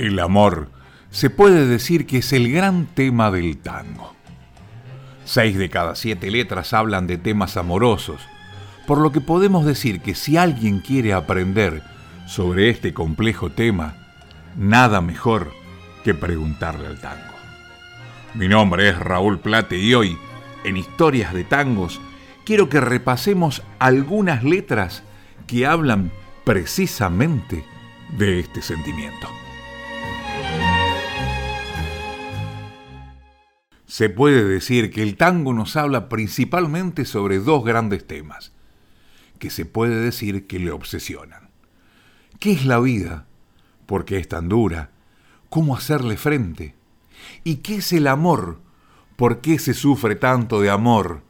El amor se puede decir que es el gran tema del tango. Seis de cada siete letras hablan de temas amorosos, por lo que podemos decir que si alguien quiere aprender sobre este complejo tema, nada mejor que preguntarle al tango. Mi nombre es Raúl Plate y hoy, en Historias de Tangos, quiero que repasemos algunas letras que hablan precisamente de este sentimiento. Se puede decir que el tango nos habla principalmente sobre dos grandes temas, que se puede decir que le obsesionan. ¿Qué es la vida? ¿Por qué es tan dura? ¿Cómo hacerle frente? ¿Y qué es el amor? ¿Por qué se sufre tanto de amor?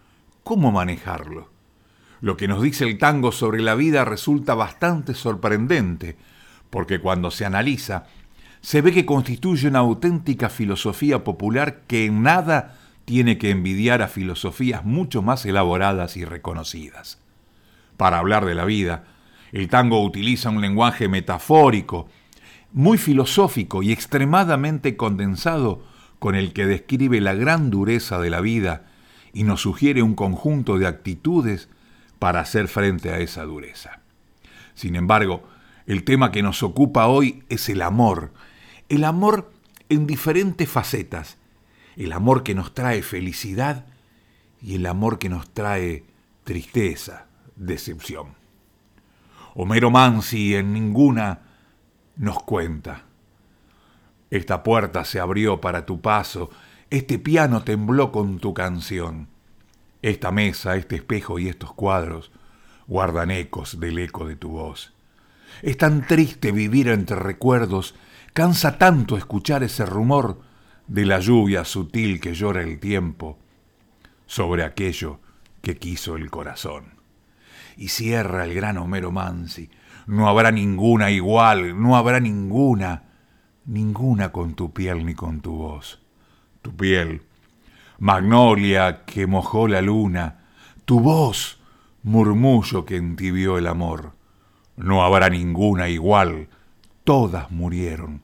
¿Cómo manejarlo? Lo que nos dice el tango sobre la vida resulta bastante sorprendente, porque cuando se analiza, se ve que constituye una auténtica filosofía popular que en nada tiene que envidiar a filosofías mucho más elaboradas y reconocidas. Para hablar de la vida, el tango utiliza un lenguaje metafórico, muy filosófico y extremadamente condensado con el que describe la gran dureza de la vida y nos sugiere un conjunto de actitudes para hacer frente a esa dureza. Sin embargo, el tema que nos ocupa hoy es el amor, el amor en diferentes facetas, el amor que nos trae felicidad y el amor que nos trae tristeza, decepción. Homero Mansi en ninguna nos cuenta. Esta puerta se abrió para tu paso, este piano tembló con tu canción. Esta mesa, este espejo y estos cuadros guardan ecos del eco de tu voz. Es tan triste vivir entre recuerdos, cansa tanto escuchar ese rumor de la lluvia sutil que llora el tiempo sobre aquello que quiso el corazón. Y cierra el gran Homero Mansi, no habrá ninguna igual, no habrá ninguna, ninguna con tu piel ni con tu voz. Tu piel magnolia que mojó la luna, tu voz, murmullo que entibió el amor. No habrá ninguna igual, todas murieron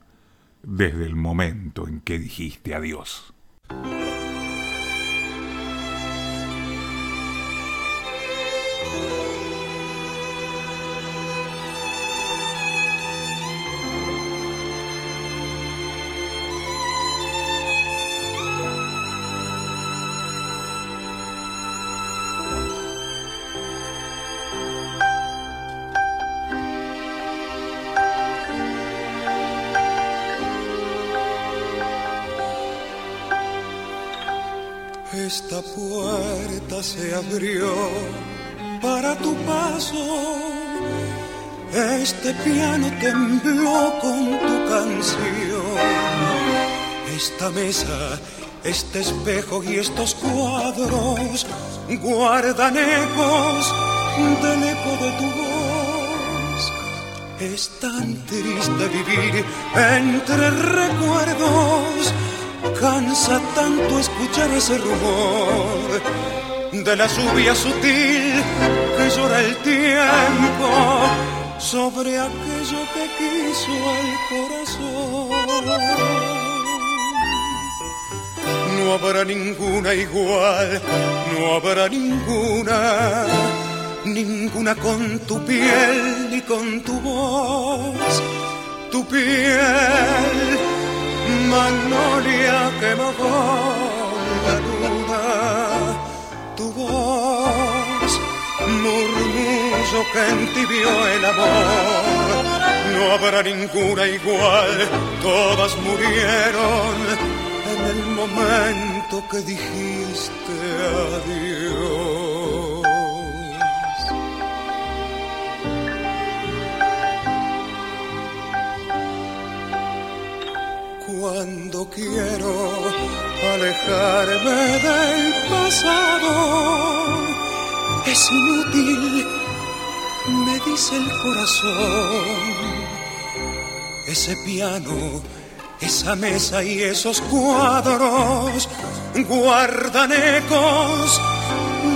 desde el momento en que dijiste adiós. Se abrió para tu paso. Este piano tembló con tu canción. Esta mesa, este espejo y estos cuadros guardan ecos del eco de tu voz. Es tan triste vivir entre recuerdos Cansa tanto escuchar ese rumor de la lluvia sutil que llora el tiempo sobre aquello que quiso el corazón. No habrá ninguna igual, no habrá ninguna, ninguna con tu piel ni con tu voz, tu piel magnolia que mojó la luna, tu voz, murmullo que entibió el amor. No habrá ninguna igual, todas murieron en el momento que dijiste adiós. cuando quiero alejarme del pasado. Es inútil, me dice el corazón. Ese piano, esa mesa y esos cuadros guardan ecos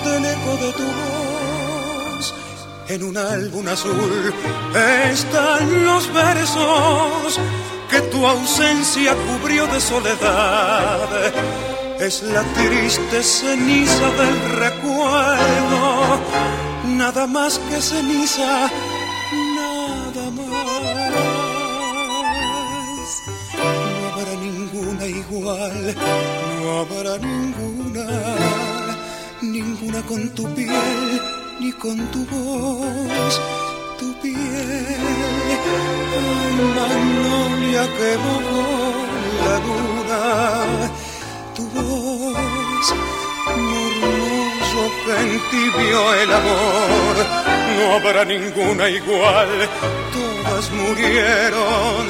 del eco de tu voz. En un álbum azul están los versos que tu ausencia cubrió de soledad. Es la triste ceniza del recuerdo, nada más que ceniza, nada más. No habrá ninguna igual, no habrá ninguna, ninguna con tu piel ni con tu voz magnolia que mojó la luna, tu voz, murmullo que entibio el amor, no habrá ninguna igual, todas murieron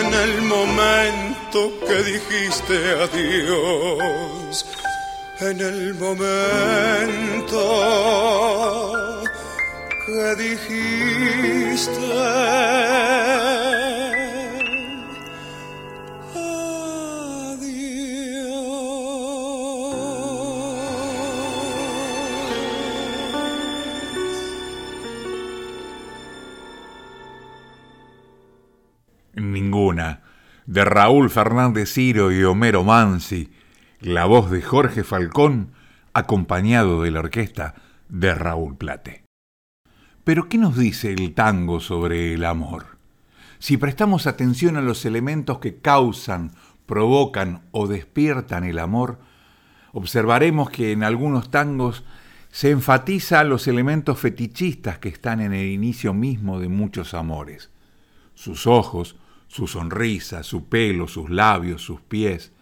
en el momento que dijiste adiós, en el momento Ninguna. De Raúl Fernández Ciro y Homero Mansi, la voz de Jorge Falcón, acompañado de la orquesta de Raúl Plate. Pero ¿qué nos dice el tango sobre el amor? Si prestamos atención a los elementos que causan, provocan o despiertan el amor, observaremos que en algunos tangos se enfatiza los elementos fetichistas que están en el inicio mismo de muchos amores. Sus ojos, su sonrisa, su pelo, sus labios, sus pies.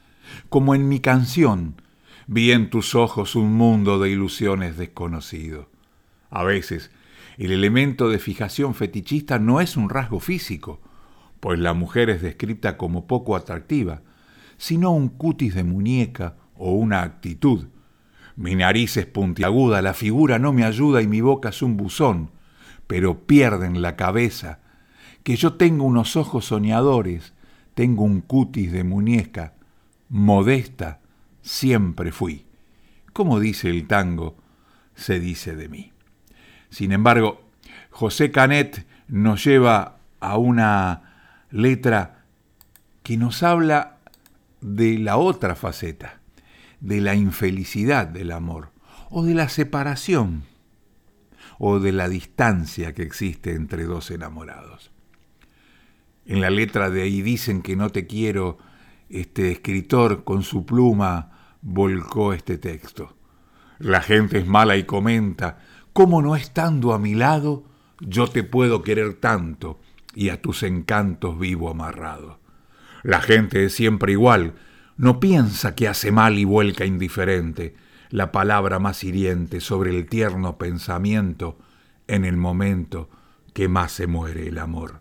Como en mi canción, vi en tus ojos un mundo de ilusiones desconocido. A veces, el elemento de fijación fetichista no es un rasgo físico, pues la mujer es descrita como poco atractiva, sino un cutis de muñeca o una actitud. Mi nariz es puntiaguda, la figura no me ayuda y mi boca es un buzón, pero pierden la cabeza, que yo tengo unos ojos soñadores, tengo un cutis de muñeca, modesta siempre fui. Como dice el tango, se dice de mí. Sin embargo, José Canet nos lleva a una letra que nos habla de la otra faceta, de la infelicidad del amor, o de la separación, o de la distancia que existe entre dos enamorados. En la letra de ahí dicen que no te quiero, este escritor con su pluma volcó este texto. La gente es mala y comenta, ¿Cómo no estando a mi lado yo te puedo querer tanto y a tus encantos vivo amarrado? La gente es siempre igual, no piensa que hace mal y vuelca indiferente la palabra más hiriente sobre el tierno pensamiento en el momento que más se muere el amor.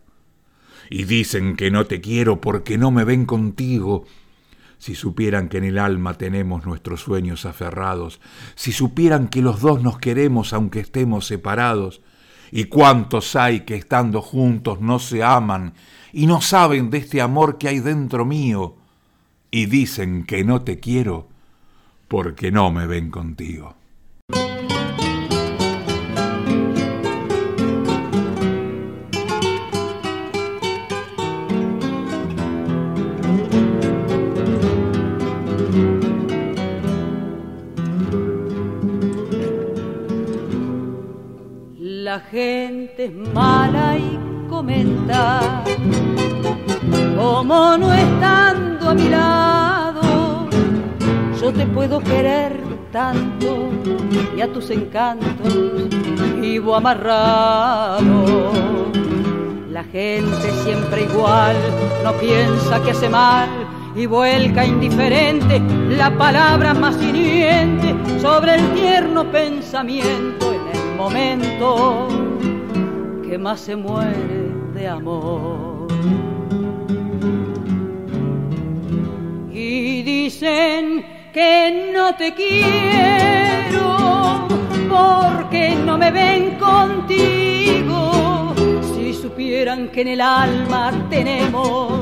Y dicen que no te quiero porque no me ven contigo si supieran que en el alma tenemos nuestros sueños aferrados, si supieran que los dos nos queremos aunque estemos separados, y cuántos hay que estando juntos no se aman y no saben de este amor que hay dentro mío, y dicen que no te quiero porque no me ven contigo. Gente es mala y comenta, como no estando a mi lado, yo te puedo querer tanto y a tus encantos vivo amarrado. La gente siempre igual, no piensa que hace mal y vuelca indiferente la palabra más hiriente sobre el tierno pensamiento momento que más se muere de amor. Y dicen que no te quiero porque no me ven contigo. Si supieran que en el alma tenemos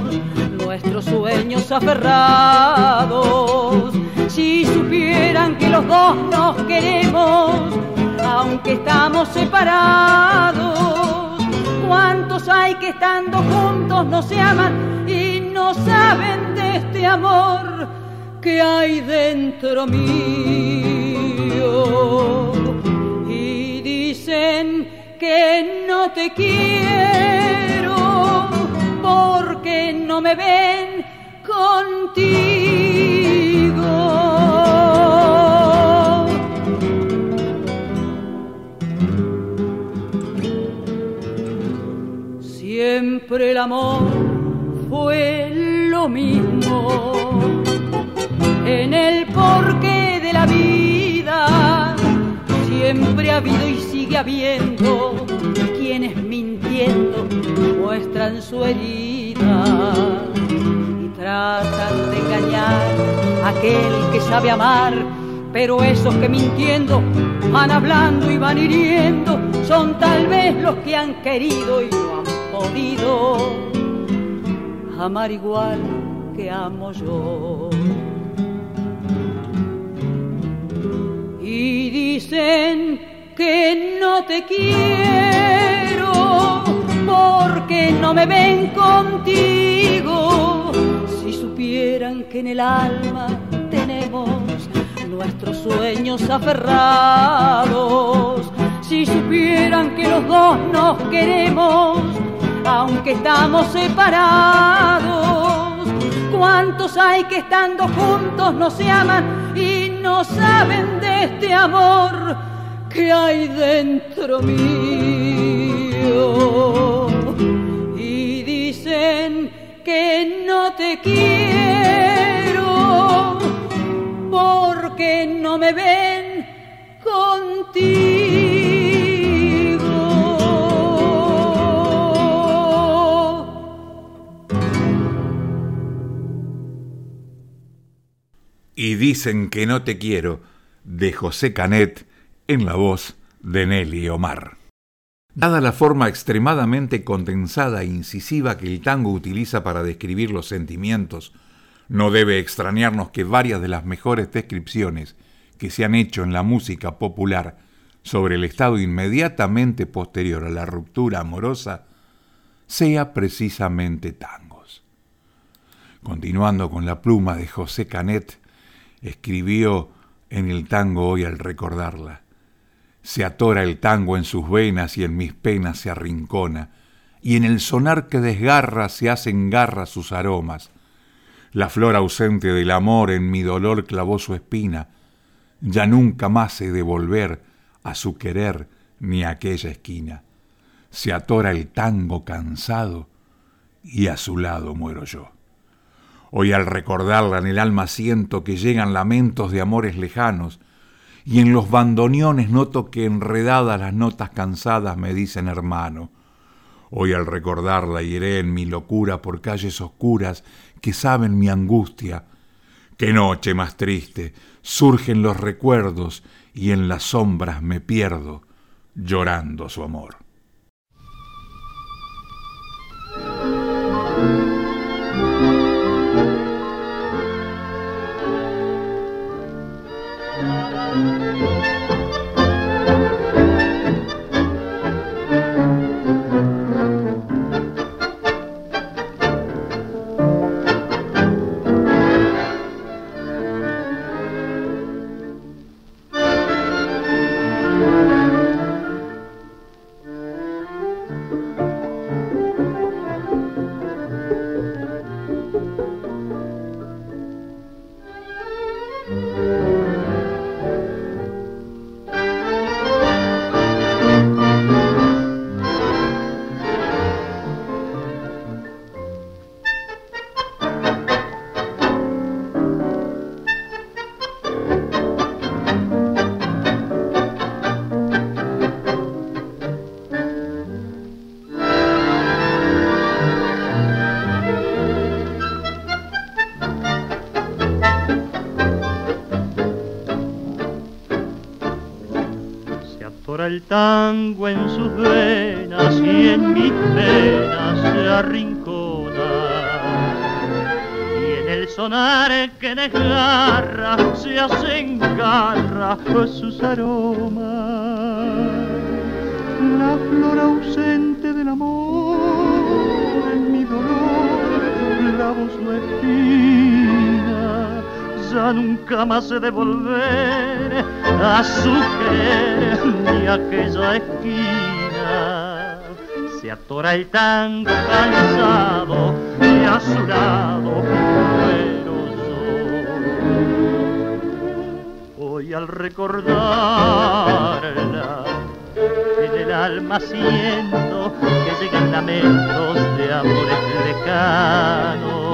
nuestros sueños aferrados, si supieran que los dos nos queremos, aunque estamos separados. ¿Cuántos hay que estando juntos no se aman y no saben de este amor que hay dentro mío? Y dicen que no te quiero porque no me ven contigo. El amor fue lo mismo en el porqué de la vida. Siempre ha habido y sigue habiendo quienes mintiendo muestran su herida y tratan de engañar a aquel que sabe amar. Pero esos que mintiendo van hablando y van hiriendo son tal vez los que han querido y no amar igual que amo yo. Y dicen que no te quiero porque no me ven contigo. Si supieran que en el alma tenemos nuestros sueños aferrados, si supieran que los dos nos queremos, aunque estamos separados. ¿Cuántos hay que estando juntos no se aman y no saben de este amor que hay dentro mío? Y dicen que no te quiero porque no me ven contigo. Dicen que no te quiero, de José Canet, en la voz de Nelly Omar. Dada la forma extremadamente condensada e incisiva que el tango utiliza para describir los sentimientos, no debe extrañarnos que varias de las mejores descripciones que se han hecho en la música popular sobre el estado inmediatamente posterior a la ruptura amorosa sea precisamente tangos. Continuando con la pluma de José Canet, escribió en el tango hoy al recordarla. Se atora el tango en sus venas y en mis penas se arrincona, y en el sonar que desgarra se hacen garra sus aromas. La flor ausente del amor en mi dolor clavó su espina, ya nunca más he de volver a su querer ni a aquella esquina. Se atora el tango cansado y a su lado muero yo. Hoy al recordarla en el alma siento que llegan lamentos de amores lejanos, y en los bandoneones noto que enredadas las notas cansadas me dicen hermano. Hoy al recordarla iré en mi locura por calles oscuras que saben mi angustia. Qué noche más triste, surgen los recuerdos y en las sombras me pierdo, llorando su amor. el tango en sus venas y en mis penas se arrincona. Y en el sonar que desgarra se hacen garra sus aromas. La flor ausente del amor en mi dolor clavo su espina. Ya nunca más se devolver a su querer ni aquella esquina. Se atora el tango cansado y a su lado Hoy al recordarla en el alma siento que llegan lamentos de amores lejanos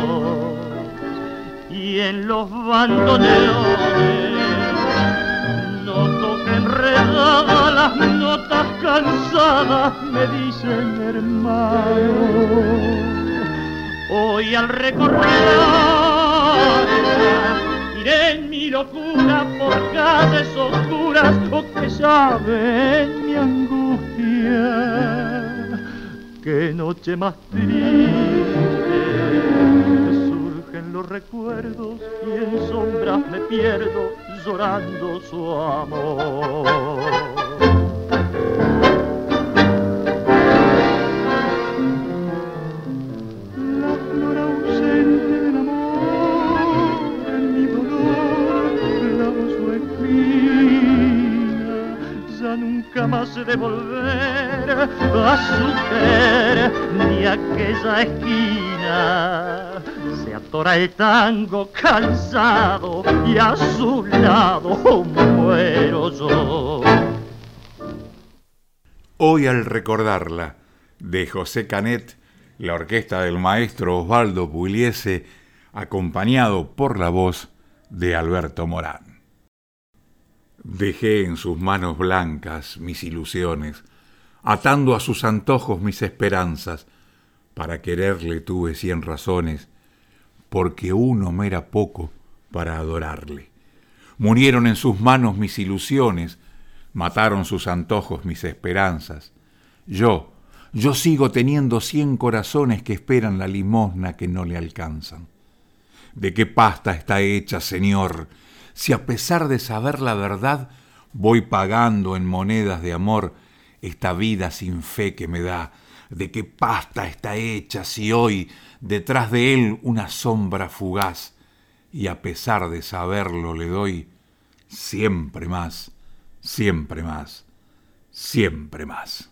y en los bandoneones enredadas las notas cansadas me dicen hermano hoy al recordarla iré en mi locura por calles oscuras o que saben mi angustia. Qué noche más triste surgen los recuerdos y en sombras me pierdo llorando su amor. de volver a su querer ni aquella esquina. Se atora el tango cansado y a su lado muero yo. Hoy al recordarla, de José Canet, la orquesta del maestro Osvaldo Pugliese, acompañado por la voz de Alberto Morán. Dejé en sus manos blancas mis ilusiones, atando a sus antojos mis esperanzas. Para quererle tuve cien razones, porque uno me era poco para adorarle. Murieron en sus manos mis ilusiones, mataron sus antojos mis esperanzas. Yo, yo sigo teniendo cien corazones que esperan la limosna que no le alcanzan. ¿De qué pasta está hecha, Señor? si a pesar de saber la verdad voy pagando en monedas de amor esta vida sin fe que me da? ¿De qué pasta está hecha si hoy detrás de él una sombra fugaz y a pesar de saberlo le doy siempre más, siempre más, siempre más?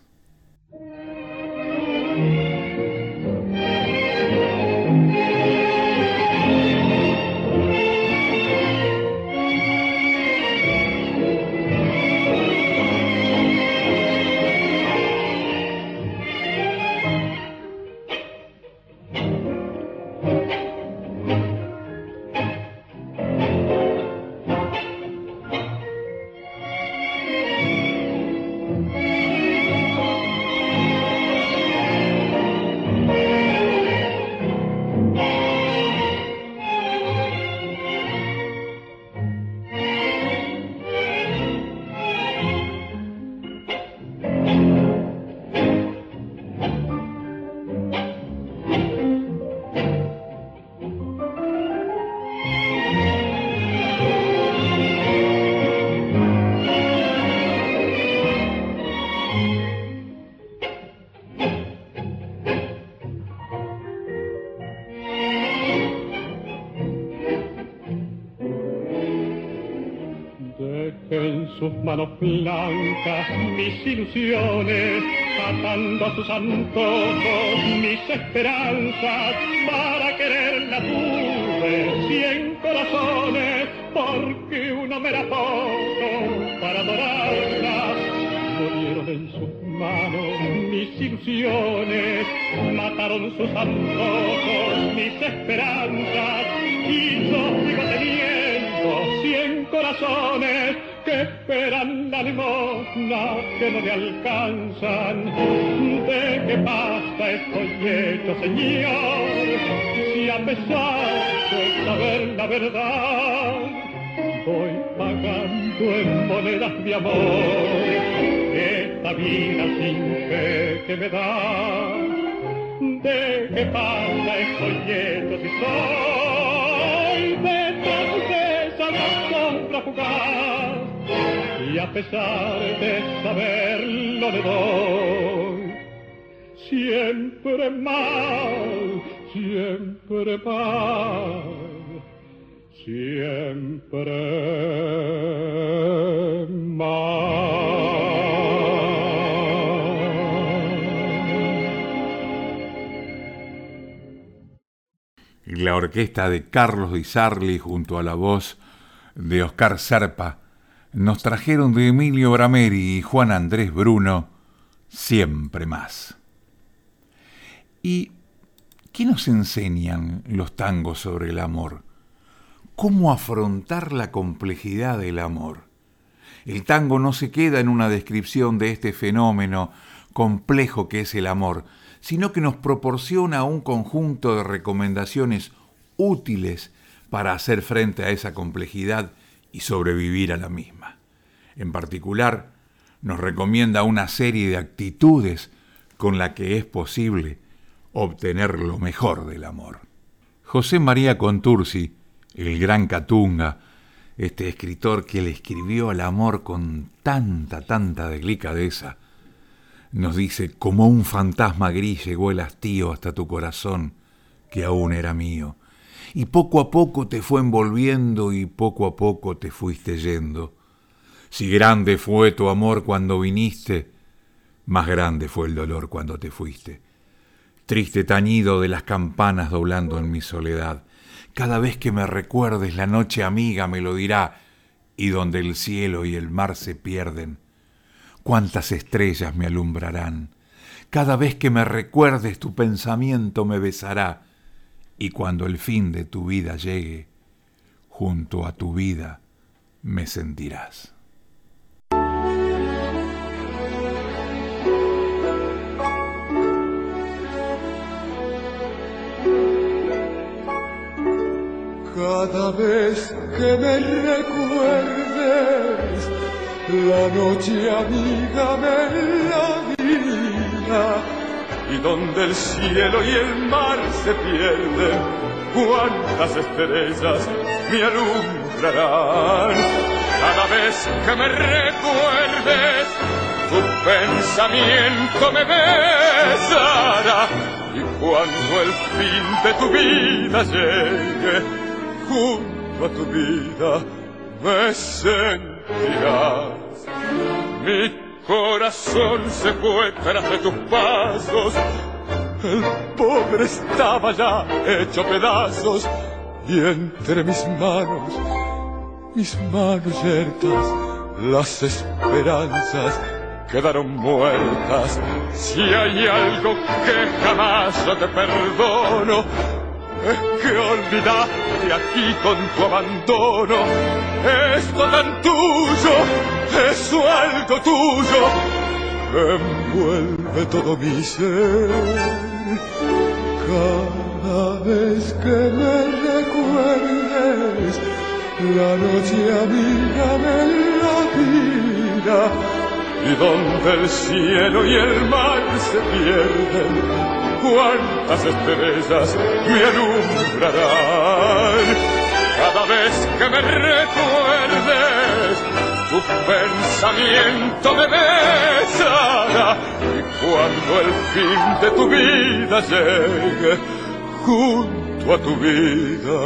Manos blancas mis ilusiones, atando a sus antojos mis esperanzas, para quererla tuve cien corazones, porque uno me poco para adorarla. Murieron en sus manos mis ilusiones, mataron sus antojos mis esperanzas, y yo sigo teniendo cien corazones que esperan la limosna que no le alcanzan. ¿De qué pasta estoy hecho, Señor? Si a pesar de saber la verdad, voy pagando en monedas de amor esta vida sin fe que me da. ¿De qué pasta estoy hecho si soy y a pesar de saberlo le doy siempre más, siempre más, siempre más. La orquesta de Carlos Di Sarli junto a la voz de Oscar Serpa nos trajeron de Emilio Brameri y Juan Andrés Bruno siempre más. ¿Y qué nos enseñan los tangos sobre el amor? ¿Cómo afrontar la complejidad del amor? El tango no se queda en una descripción de este fenómeno complejo que es el amor, sino que nos proporciona un conjunto de recomendaciones útiles para hacer frente a esa complejidad y sobrevivir a la misma. En particular, nos recomienda una serie de actitudes con la que es posible obtener lo mejor del amor. José María Contursi, el gran Catunga, este escritor que le escribió al amor con tanta, tanta delicadeza, nos dice, como un fantasma gris llegó el hastío hasta tu corazón, que aún era mío, y poco a poco te fue envolviendo y poco a poco te fuiste yendo. Si grande fue tu amor cuando viniste, más grande fue el dolor cuando te fuiste. Triste tañido de las campanas doblando en mi soledad. Cada vez que me recuerdes la noche amiga me lo dirá, y donde el cielo y el mar se pierden, cuántas estrellas me alumbrarán. Cada vez que me recuerdes tu pensamiento me besará, y cuando el fin de tu vida llegue, junto a tu vida me sentirás. Cada vez que me recuerdes la noche amiga me la vida y donde el cielo y el mar se pierden, cuántas estrellas me alumbrarán. Cada vez que me recuerdes, tu pensamiento me besará y cuando el fin de tu vida llegue, junto a tu vida me sentirás. Mi corazón se fue tras de tus pasos, el pobre estaba ya hecho pedazos y entre mis manos, mis manos yertas, las esperanzas quedaron muertas. Si hay algo que jamás yo te perdono, que olvidaste aquí con tu abandono. Esto tan tuyo, eso algo tuyo, envuelve todo mi ser. Cada vez que me recuerdes, la noche amiga me la vida, y donde el cielo y el mar se pierden, cuántas estrellas me alumbrarán. Cada vez que me recuerdes, tu pensamiento me besará. Y cuando el fin de tu vida llegue, junto a tu vida,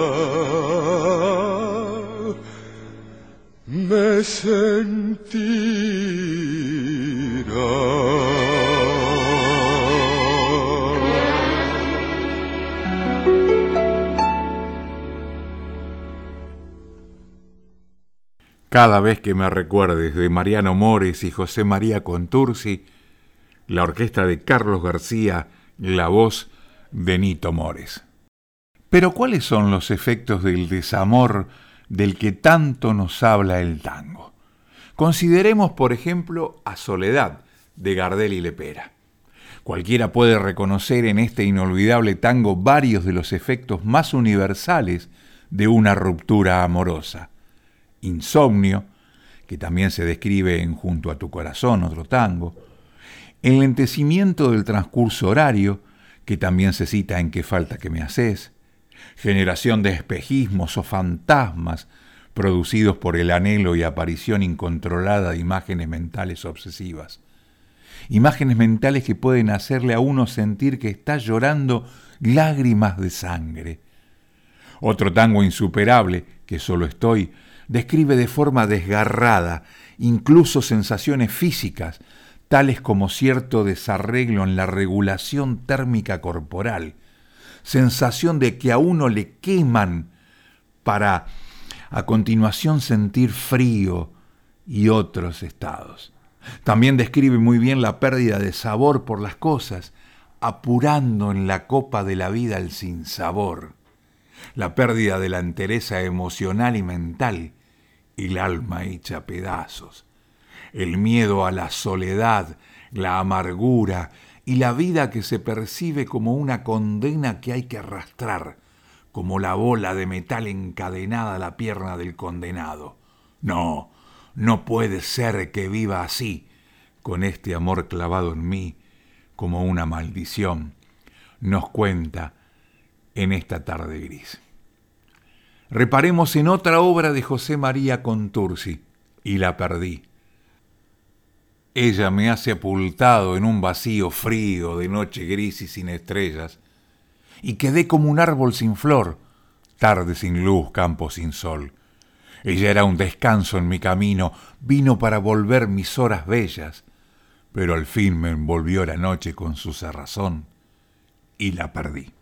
me sentirá. Cada vez que me recuerdes de Mariano Mores y José María Contursi, la orquesta de Carlos García, la voz de Nito Mores. Pero ¿cuáles son los efectos del desamor del que tanto nos habla el tango? Consideremos, por ejemplo, a Soledad, de Gardel y Lepera. Cualquiera puede reconocer en este inolvidable tango varios de los efectos más universales de una ruptura amorosa insomnio, que también se describe en Junto a tu corazón, otro tango, el lentecimiento del transcurso horario, que también se cita en Qué falta que me haces, generación de espejismos o fantasmas producidos por el anhelo y aparición incontrolada de imágenes mentales obsesivas. Imágenes mentales que pueden hacerle a uno sentir que está llorando lágrimas de sangre. Otro tango insuperable, que solo estoy, describe de forma desgarrada incluso sensaciones físicas, tales como cierto desarreglo en la regulación térmica corporal, sensación de que a uno le queman para a continuación sentir frío y otros estados. También describe muy bien la pérdida de sabor por las cosas, apurando en la copa de la vida el sinsabor, la pérdida de la entereza emocional y mental, el alma hecha pedazos, el miedo a la soledad, la amargura y la vida que se percibe como una condena que hay que arrastrar, como la bola de metal encadenada a la pierna del condenado. No, no puede ser que viva así, con este amor clavado en mí como una maldición, nos cuenta en esta tarde gris. Reparemos en otra obra de José María Contursi, y la perdí. Ella me ha sepultado en un vacío frío de noche gris y sin estrellas, y quedé como un árbol sin flor, tarde sin luz, campo sin sol. Ella era un descanso en mi camino, vino para volver mis horas bellas, pero al fin me envolvió la noche con su cerrazón y la perdí.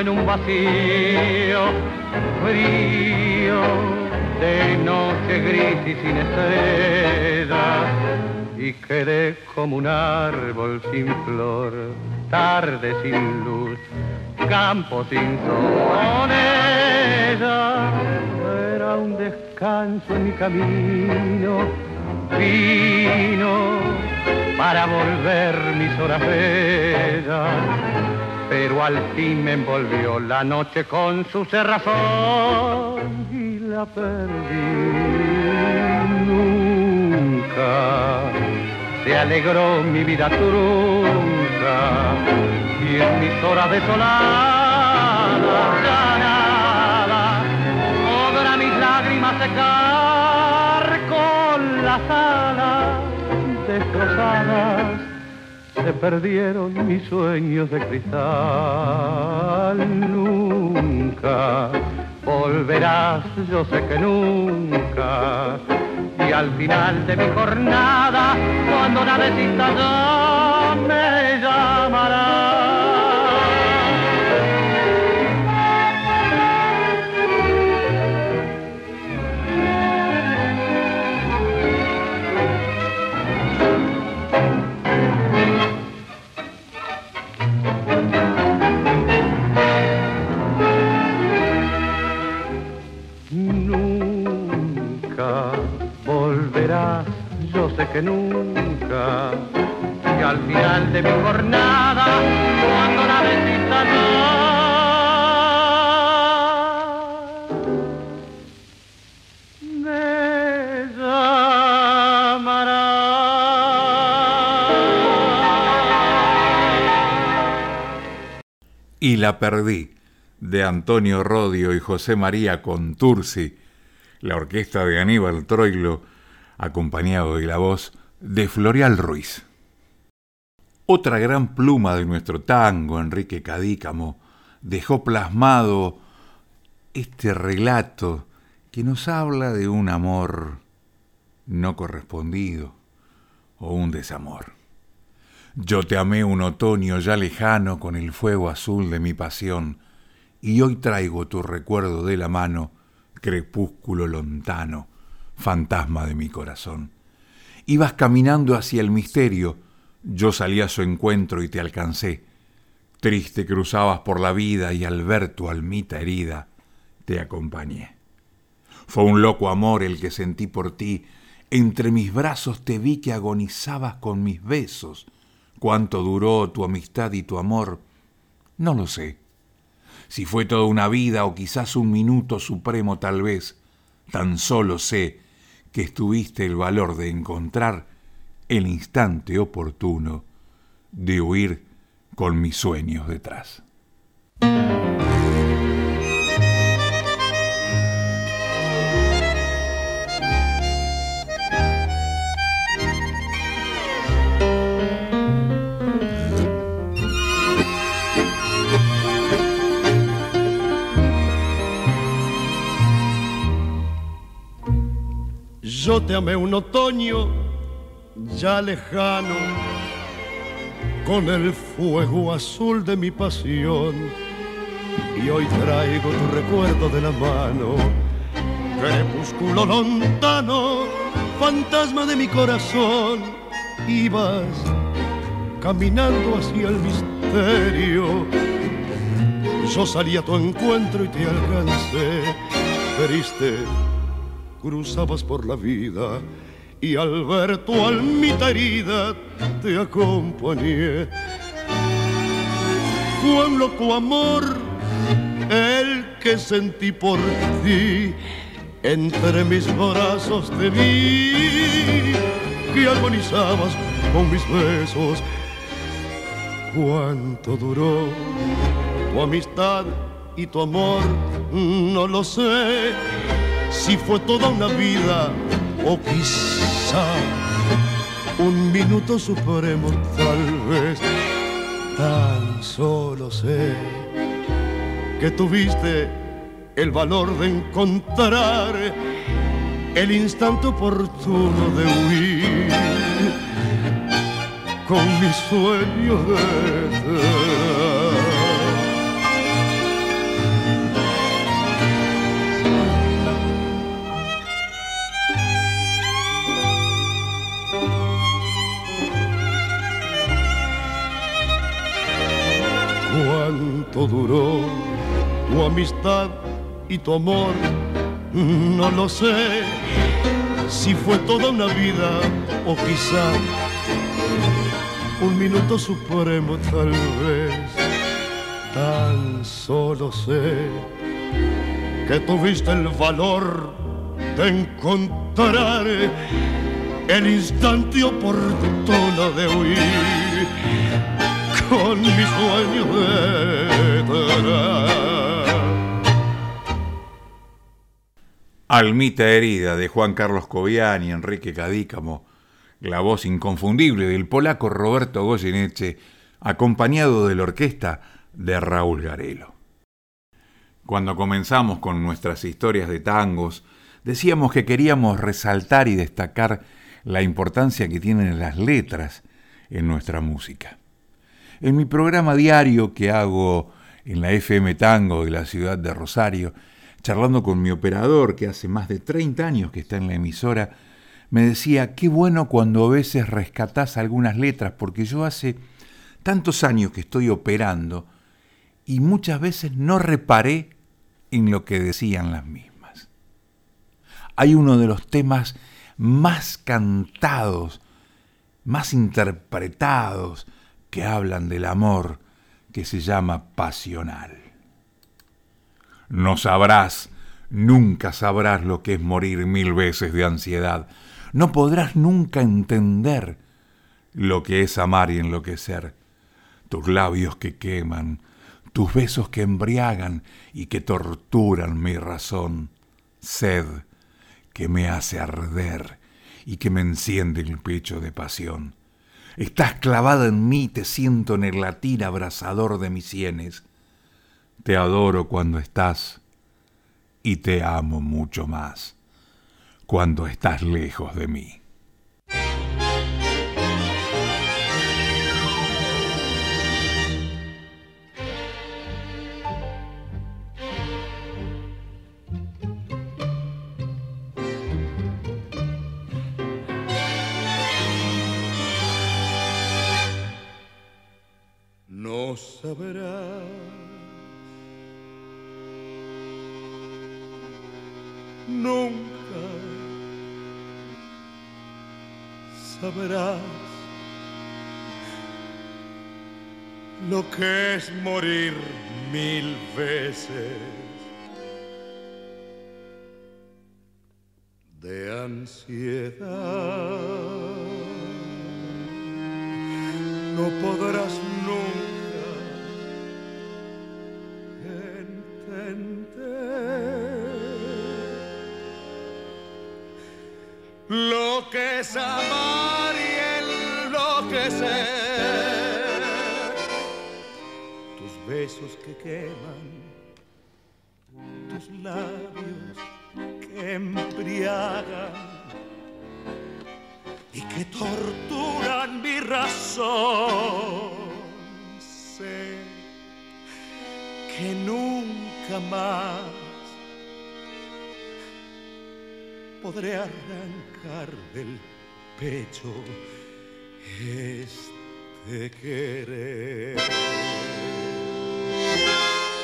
En un vacío frío de noche gris y sin estrellas y quedé como un árbol sin flor, tarde sin luz, campo sin sol. era un descanso en mi camino, vino para volver mis horas bellas pero al fin me envolvió la noche con su cerrazón y la perdí. Nunca se alegró mi vida trunca y en mis horas desoladas ya nada podrá mis lágrimas secar con las alas destrozadas se perdieron mis sueños de cristal. Nunca volverás, yo sé que nunca. Y al final de mi jornada, cuando nada exista ya, me llamarás. La perdí, de Antonio Rodio y José María Contursi, la orquesta de Aníbal Troilo, acompañado de la voz de Florial Ruiz. Otra gran pluma de nuestro tango, Enrique Cadícamo, dejó plasmado este relato que nos habla de un amor no correspondido o un desamor. Yo te amé un otoño ya lejano con el fuego azul de mi pasión, y hoy traigo tu recuerdo de la mano, crepúsculo lontano, fantasma de mi corazón. Ibas caminando hacia el misterio, yo salí a su encuentro y te alcancé. Triste cruzabas por la vida y al ver tu almita herida, te acompañé. Fue un loco amor el que sentí por ti, entre mis brazos te vi que agonizabas con mis besos. Cuánto duró tu amistad y tu amor, no lo sé. Si fue toda una vida o quizás un minuto supremo tal vez, tan solo sé que estuviste el valor de encontrar el instante oportuno de huir con mis sueños detrás. Yo te amé un otoño ya lejano, con el fuego azul de mi pasión. Y hoy traigo tu recuerdo de la mano, crepúsculo lontano, fantasma de mi corazón. Ibas caminando hacia el misterio. Yo salí a tu encuentro y te alcancé, triste cruzabas por la vida y al ver tu almita herida te acompañé. Fue un loco amor el que sentí por ti, entre mis brazos te vi que agonizabas con mis besos. ¿Cuánto duró tu amistad y tu amor? No lo sé si fue toda una vida o quizá un minuto supremo tal vez. Tan solo sé que tuviste el valor de encontrar el instante oportuno de huir con mis sueños de cuánto duró tu amistad y tu amor, no lo sé. Si fue toda una vida o quizá un minuto supremo tal vez. Tan solo sé que tuviste el valor de encontrar el instante oportuno de huir con mi sueño Almita herida de Juan Carlos Cobian y Enrique Cadícamo, la voz inconfundible del polaco Roberto Goyeneche, acompañado de la orquesta de Raúl Garelo. Cuando comenzamos con nuestras historias de tangos, decíamos que queríamos resaltar y destacar la importancia que tienen las letras en nuestra música. En mi programa diario que hago en la FM Tango de la ciudad de Rosario, charlando con mi operador, que hace más de 30 años que está en la emisora, me decía, qué bueno cuando a veces rescatás algunas letras, porque yo hace tantos años que estoy operando y muchas veces no reparé en lo que decían las mismas. Hay uno de los temas más cantados, más interpretados, que hablan del amor que se llama pasional. No sabrás, nunca sabrás lo que es morir mil veces de ansiedad. No podrás nunca entender lo que es amar y enloquecer. Tus labios que queman, tus besos que embriagan y que torturan mi razón. Sed, que me hace arder y que me enciende el pecho de pasión. Estás clavada en mí, te siento en el latir abrasador de mis sienes. Te adoro cuando estás y te amo mucho más cuando estás lejos de mí. No nunca sabrás lo que es morir mil veces de ansiedad. No podrás nunca lo que es amar y enloquecer. Tus besos que queman, tus labios que embriagan y que torturan mi razón. Sé que nunca más podré arrancar del pecho este querer.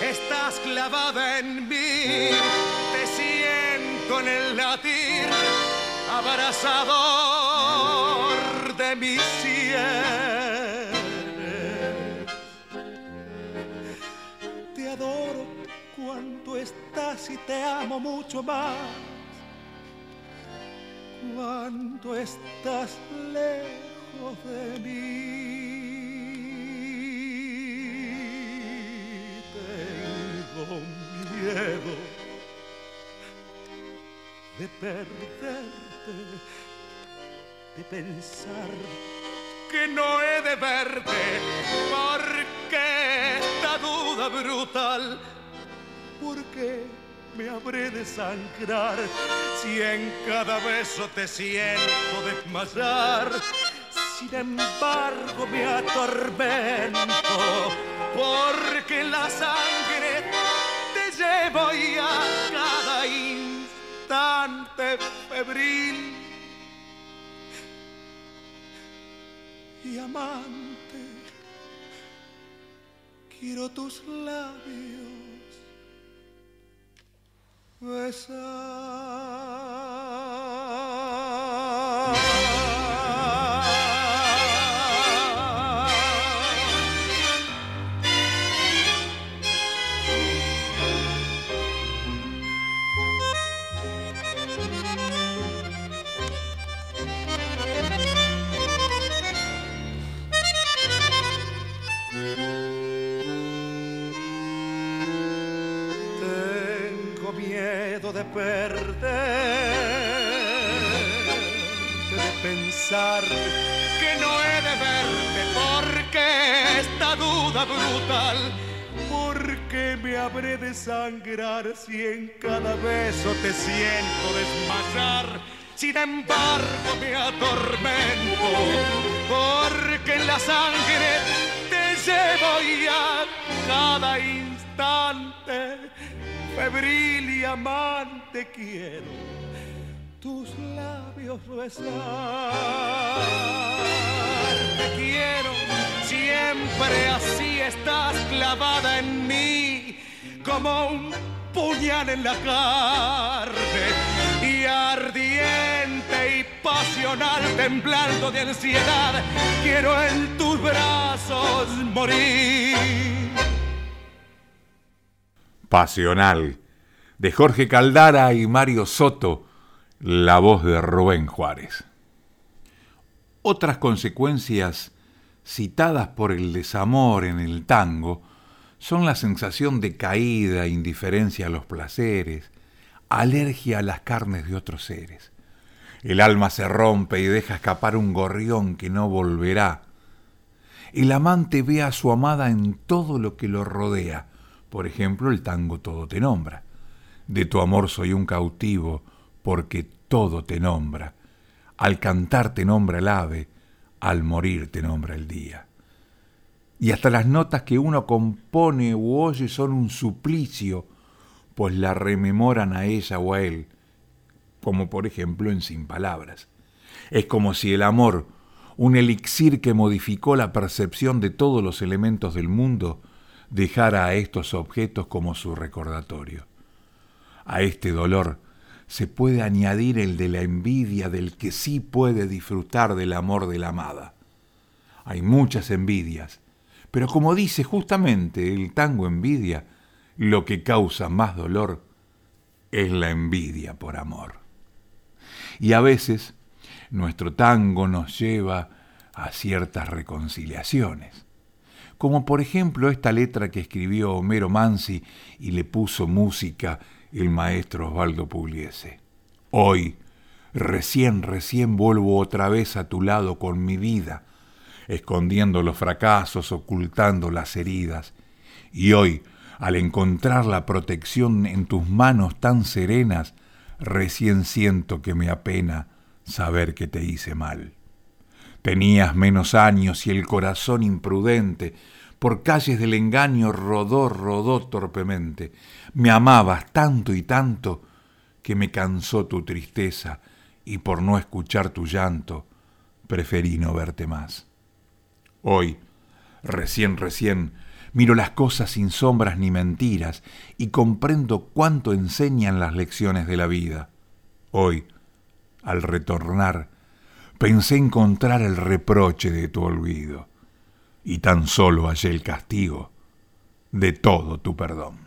Estás clavada en mí, te siento en el latir, abrazador de mis sienes. Y te amo mucho más cuando estás lejos de mí. Tengo miedo de perderte, de pensar que no he de verte, porque esta duda brutal, porque me habré de sangrar si en cada beso te siento desmayar. Sin embargo me atormento porque la sangre te llevo y a cada instante febril y amante quiero tus labios Tengo perderte, de pensar que no he de verte, porque esta duda brutal, porque me habré de sangrar si en cada beso te siento desmayar. Sin embargo me atormento, porque en la sangre te llevo y a cada instante febril y amante quiero tus labios besar. Te quiero siempre así estás clavada en mí como un puñal en la carne y ardiente y pasional temblando de ansiedad quiero en tus brazos morir. Pasional, de Jorge Caldara y Mario Soto, la voz de Rubén Juárez. Otras consecuencias citadas por el desamor en el tango son la sensación de caída, indiferencia a los placeres, alergia a las carnes de otros seres. El alma se rompe y deja escapar un gorrión que no volverá. El amante ve a su amada en todo lo que lo rodea. Por ejemplo, el tango Todo te nombra. De tu amor soy un cautivo, porque todo te nombra. Al cantar te nombra el ave, al morir te nombra el día. Y hasta las notas que uno compone u oye son un suplicio, pues la rememoran a ella o a él, como por ejemplo en Sin Palabras. Es como si el amor, un elixir que modificó la percepción de todos los elementos del mundo, dejara a estos objetos como su recordatorio. A este dolor se puede añadir el de la envidia del que sí puede disfrutar del amor de la amada. Hay muchas envidias, pero como dice justamente el tango envidia, lo que causa más dolor es la envidia por amor. Y a veces nuestro tango nos lleva a ciertas reconciliaciones, como por ejemplo esta letra que escribió Homero Mansi y le puso música el maestro Osvaldo Pugliese. Hoy, recién, recién vuelvo otra vez a tu lado con mi vida, escondiendo los fracasos, ocultando las heridas. Y hoy, al encontrar la protección en tus manos tan serenas, recién siento que me apena saber que te hice mal. Tenías menos años y el corazón imprudente por calles del engaño rodó, rodó torpemente. Me amabas tanto y tanto que me cansó tu tristeza y por no escuchar tu llanto preferí no verte más. Hoy, recién, recién, miro las cosas sin sombras ni mentiras y comprendo cuánto enseñan las lecciones de la vida. Hoy, al retornar, pensé encontrar el reproche de tu olvido y tan solo hallé el castigo de todo tu perdón.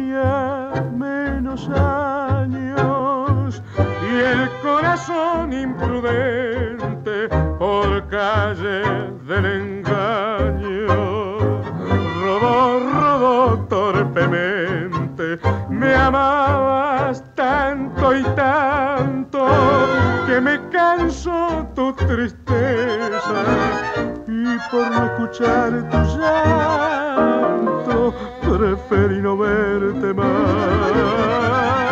imprudente por calles del engaño. Rodó, rodó torpemente, me amabas tanto y tanto que me cansó tu tristeza y por no escuchar tu llanto preferí no verte más.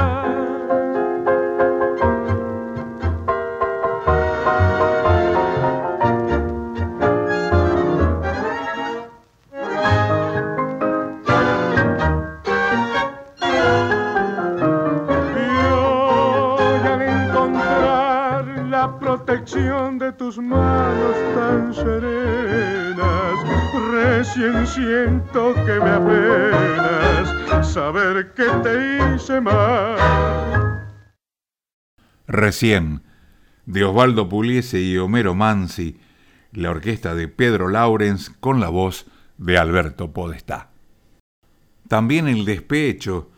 De Osvaldo Puliese y Homero Mansi, la orquesta de Pedro Laurens con la voz de Alberto Podestá. También el despecho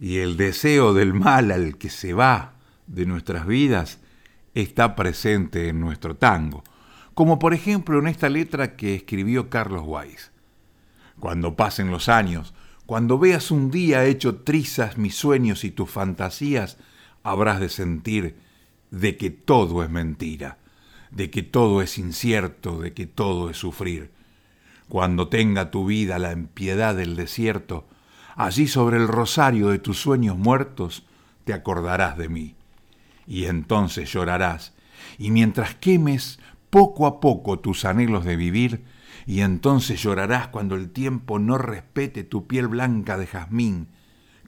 y el deseo del mal al que se va de nuestras vidas está presente en nuestro tango, como por ejemplo en esta letra que escribió Carlos Weiss. Cuando pasen los años, cuando veas un día hecho trizas mis sueños y tus fantasías, habrás de sentir de que todo es mentira, de que todo es incierto, de que todo es sufrir. Cuando tenga tu vida la impiedad del desierto, allí sobre el rosario de tus sueños muertos, te acordarás de mí. Y entonces llorarás, y mientras quemes poco a poco tus anhelos de vivir, y entonces llorarás cuando el tiempo no respete tu piel blanca de jazmín.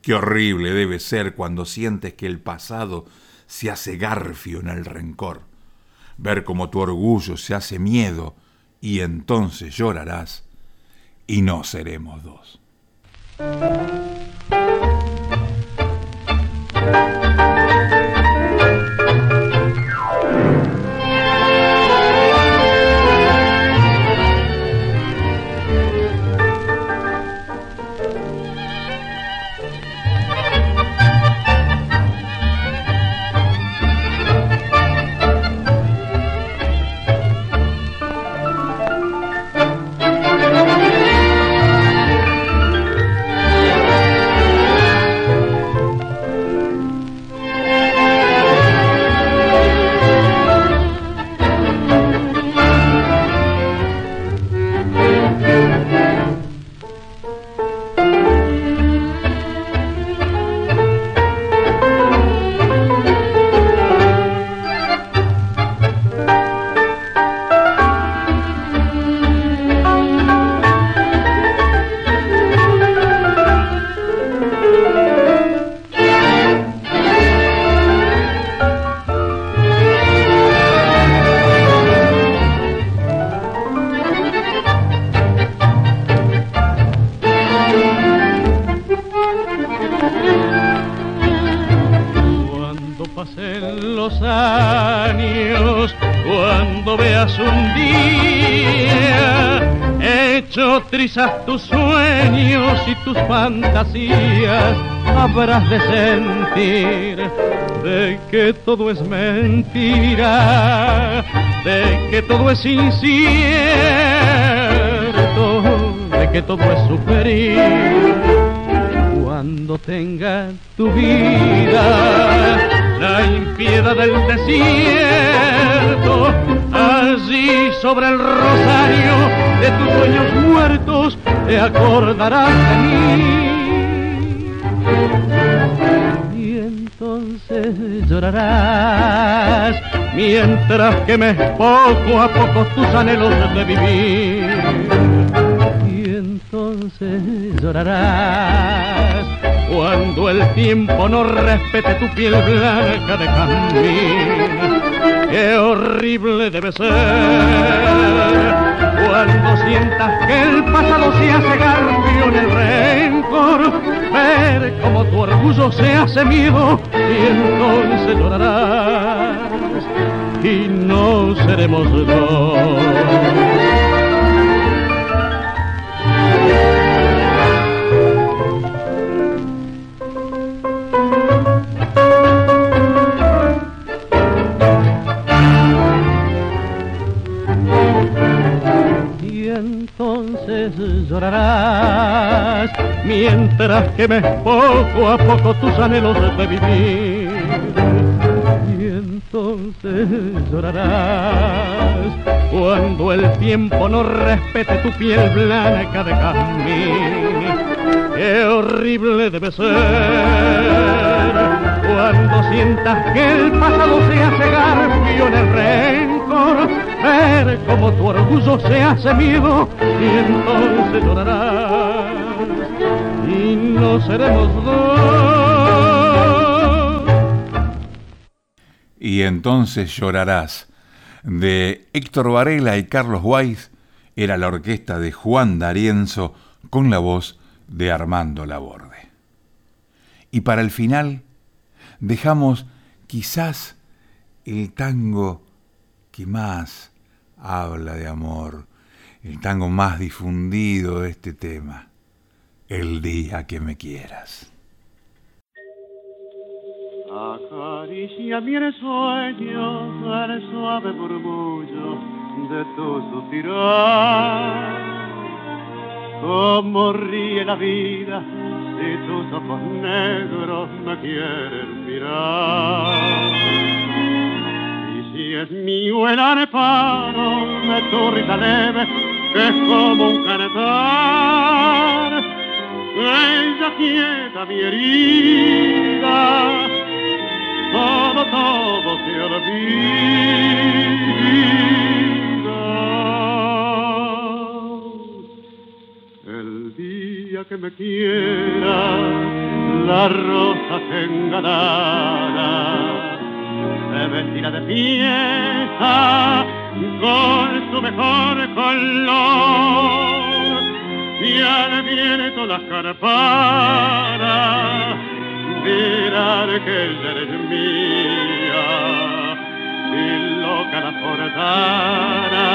Qué horrible debe ser cuando sientes que el pasado se hace garfio en el rencor. Ver cómo tu orgullo se hace miedo, y entonces llorarás, y no seremos dos. Fantasías, habrás de sentir de que todo es mentira, de que todo es incierto, de que todo es sufrir. Cuando tenga tu vida la impiedad del desierto, allí sobre el rosario de tus sueños muertos te acordarás de mí. Llorarás mientras quemes poco a poco tus anhelos de vivir. Y entonces llorarás cuando el tiempo no respete tu piel blanca de jazmín. Qué horrible debe ser sientas que el pasado se hace garfio en el rencor, ver como tu orgullo se hace miedo y entonces llorarás y no seremos dos. Llorarás mientras quemes poco a poco tus anhelos de vivir. Y entonces llorarás cuando el tiempo no respete tu piel blanca de jazmín. Qué horrible debe ser cuando sientas que el pasado se hace garfio el rencor, ver como tu orgullo se hace miedo y entonces llorarás y no seremos dos. Y entonces llorarás de Héctor Varela y Carlos Weiss era la orquesta de Juan D'Arienzo con la voz de Armando Laborde. Y para el final, dejamos quizás el tango que más habla de amor, el tango más difundido de este tema, El día que me quieras. Acaricia mi sueño el suave murmullo de tu suspirar. Como ríe la vida si tus ojos negros me quieren mirar. Y es mío el areparo de tu risa leve, que es como un cantar, ella quieta mi herida todo, todo se olvida. El día que me quiera, la rosa enganada se vestirá de fiesta con su mejor color. Y al viento las carpadas mirar que ella eres mía. Y loca la forzara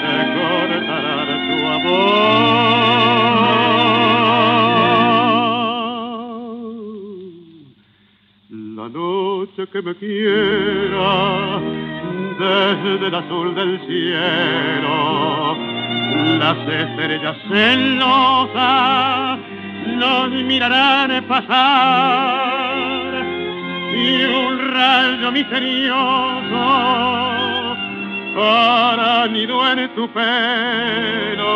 se cortará tu amor noche que me quiera desde el azul del cielo las estrellas celosas nos mirarán pasar y un rayo misterioso para nido en tu pelo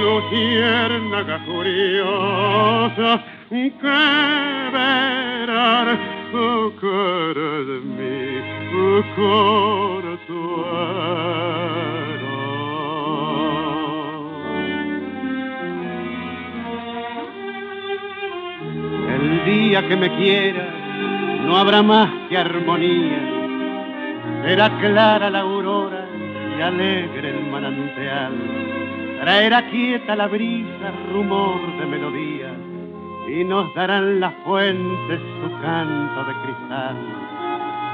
luciérnaga curiosa que verán cara de mi corazón El día que me quiera no habrá más que armonía. Será clara la aurora y alegre el manantial. Traerá quieta la brisa, rumor de melodía. Y nos darán las fuentes su canto de cristal.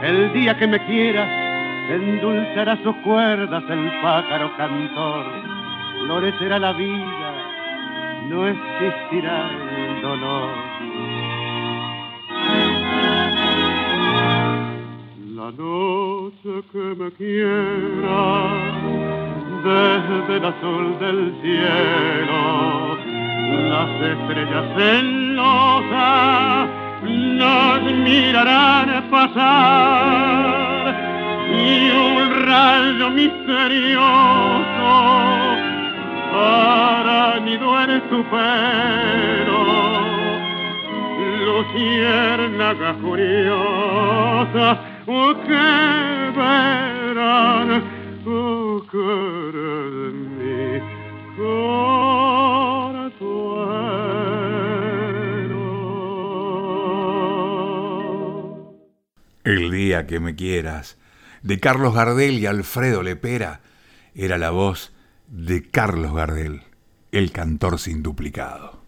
El día que me quiera endulzará sus cuerdas el pájaro cantor. Florecerá la vida, no existirá el dolor la noche que me quiera desde el azul del cielo, las estrellas celosas nos mirarán pasar. Y un rayo misterioso para ni en tu pelo. Luciérnaga curiosa oh, que verán oh, cara mi El día que me quieras, de Carlos Gardel y Alfredo Lepera, era la voz de Carlos Gardel, el cantor sin duplicado.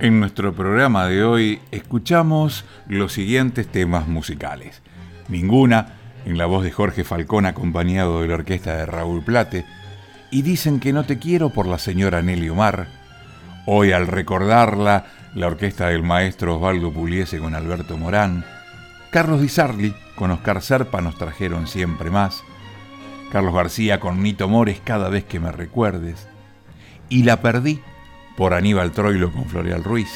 En nuestro programa de hoy escuchamos los siguientes temas musicales. Ninguna en la voz de Jorge Falcón acompañado de la orquesta de Raúl Plate y Dicen que no te quiero por la señora Nelly Omar. Hoy al recordarla, la orquesta del maestro Osvaldo Puliese con Alberto Morán. Carlos Di Sarli con Oscar Serpa nos trajeron siempre más. Carlos García con Nito Mores cada vez que me recuerdes. Y la perdí por Aníbal Troilo con Floreal Ruiz,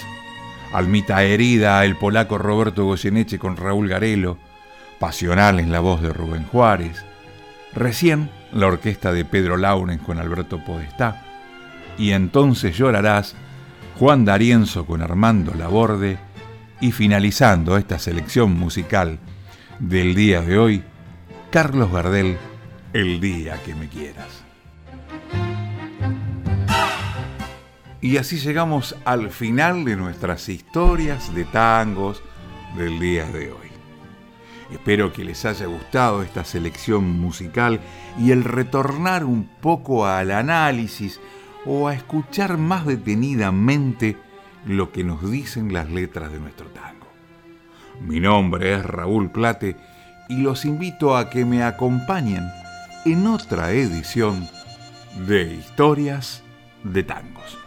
Almita Herida, el polaco Roberto Goyeneche con Raúl Garelo, Pasional en la voz de Rubén Juárez, recién la orquesta de Pedro Laurens con Alberto Podestá, y entonces llorarás Juan D'Arienzo con Armando Laborde, y finalizando esta selección musical del día de hoy, Carlos Gardel, El día que me quieras. Y así llegamos al final de nuestras historias de tangos del día de hoy. Espero que les haya gustado esta selección musical y el retornar un poco al análisis o a escuchar más detenidamente lo que nos dicen las letras de nuestro tango. Mi nombre es Raúl Plate y los invito a que me acompañen en otra edición de Historias de Tangos.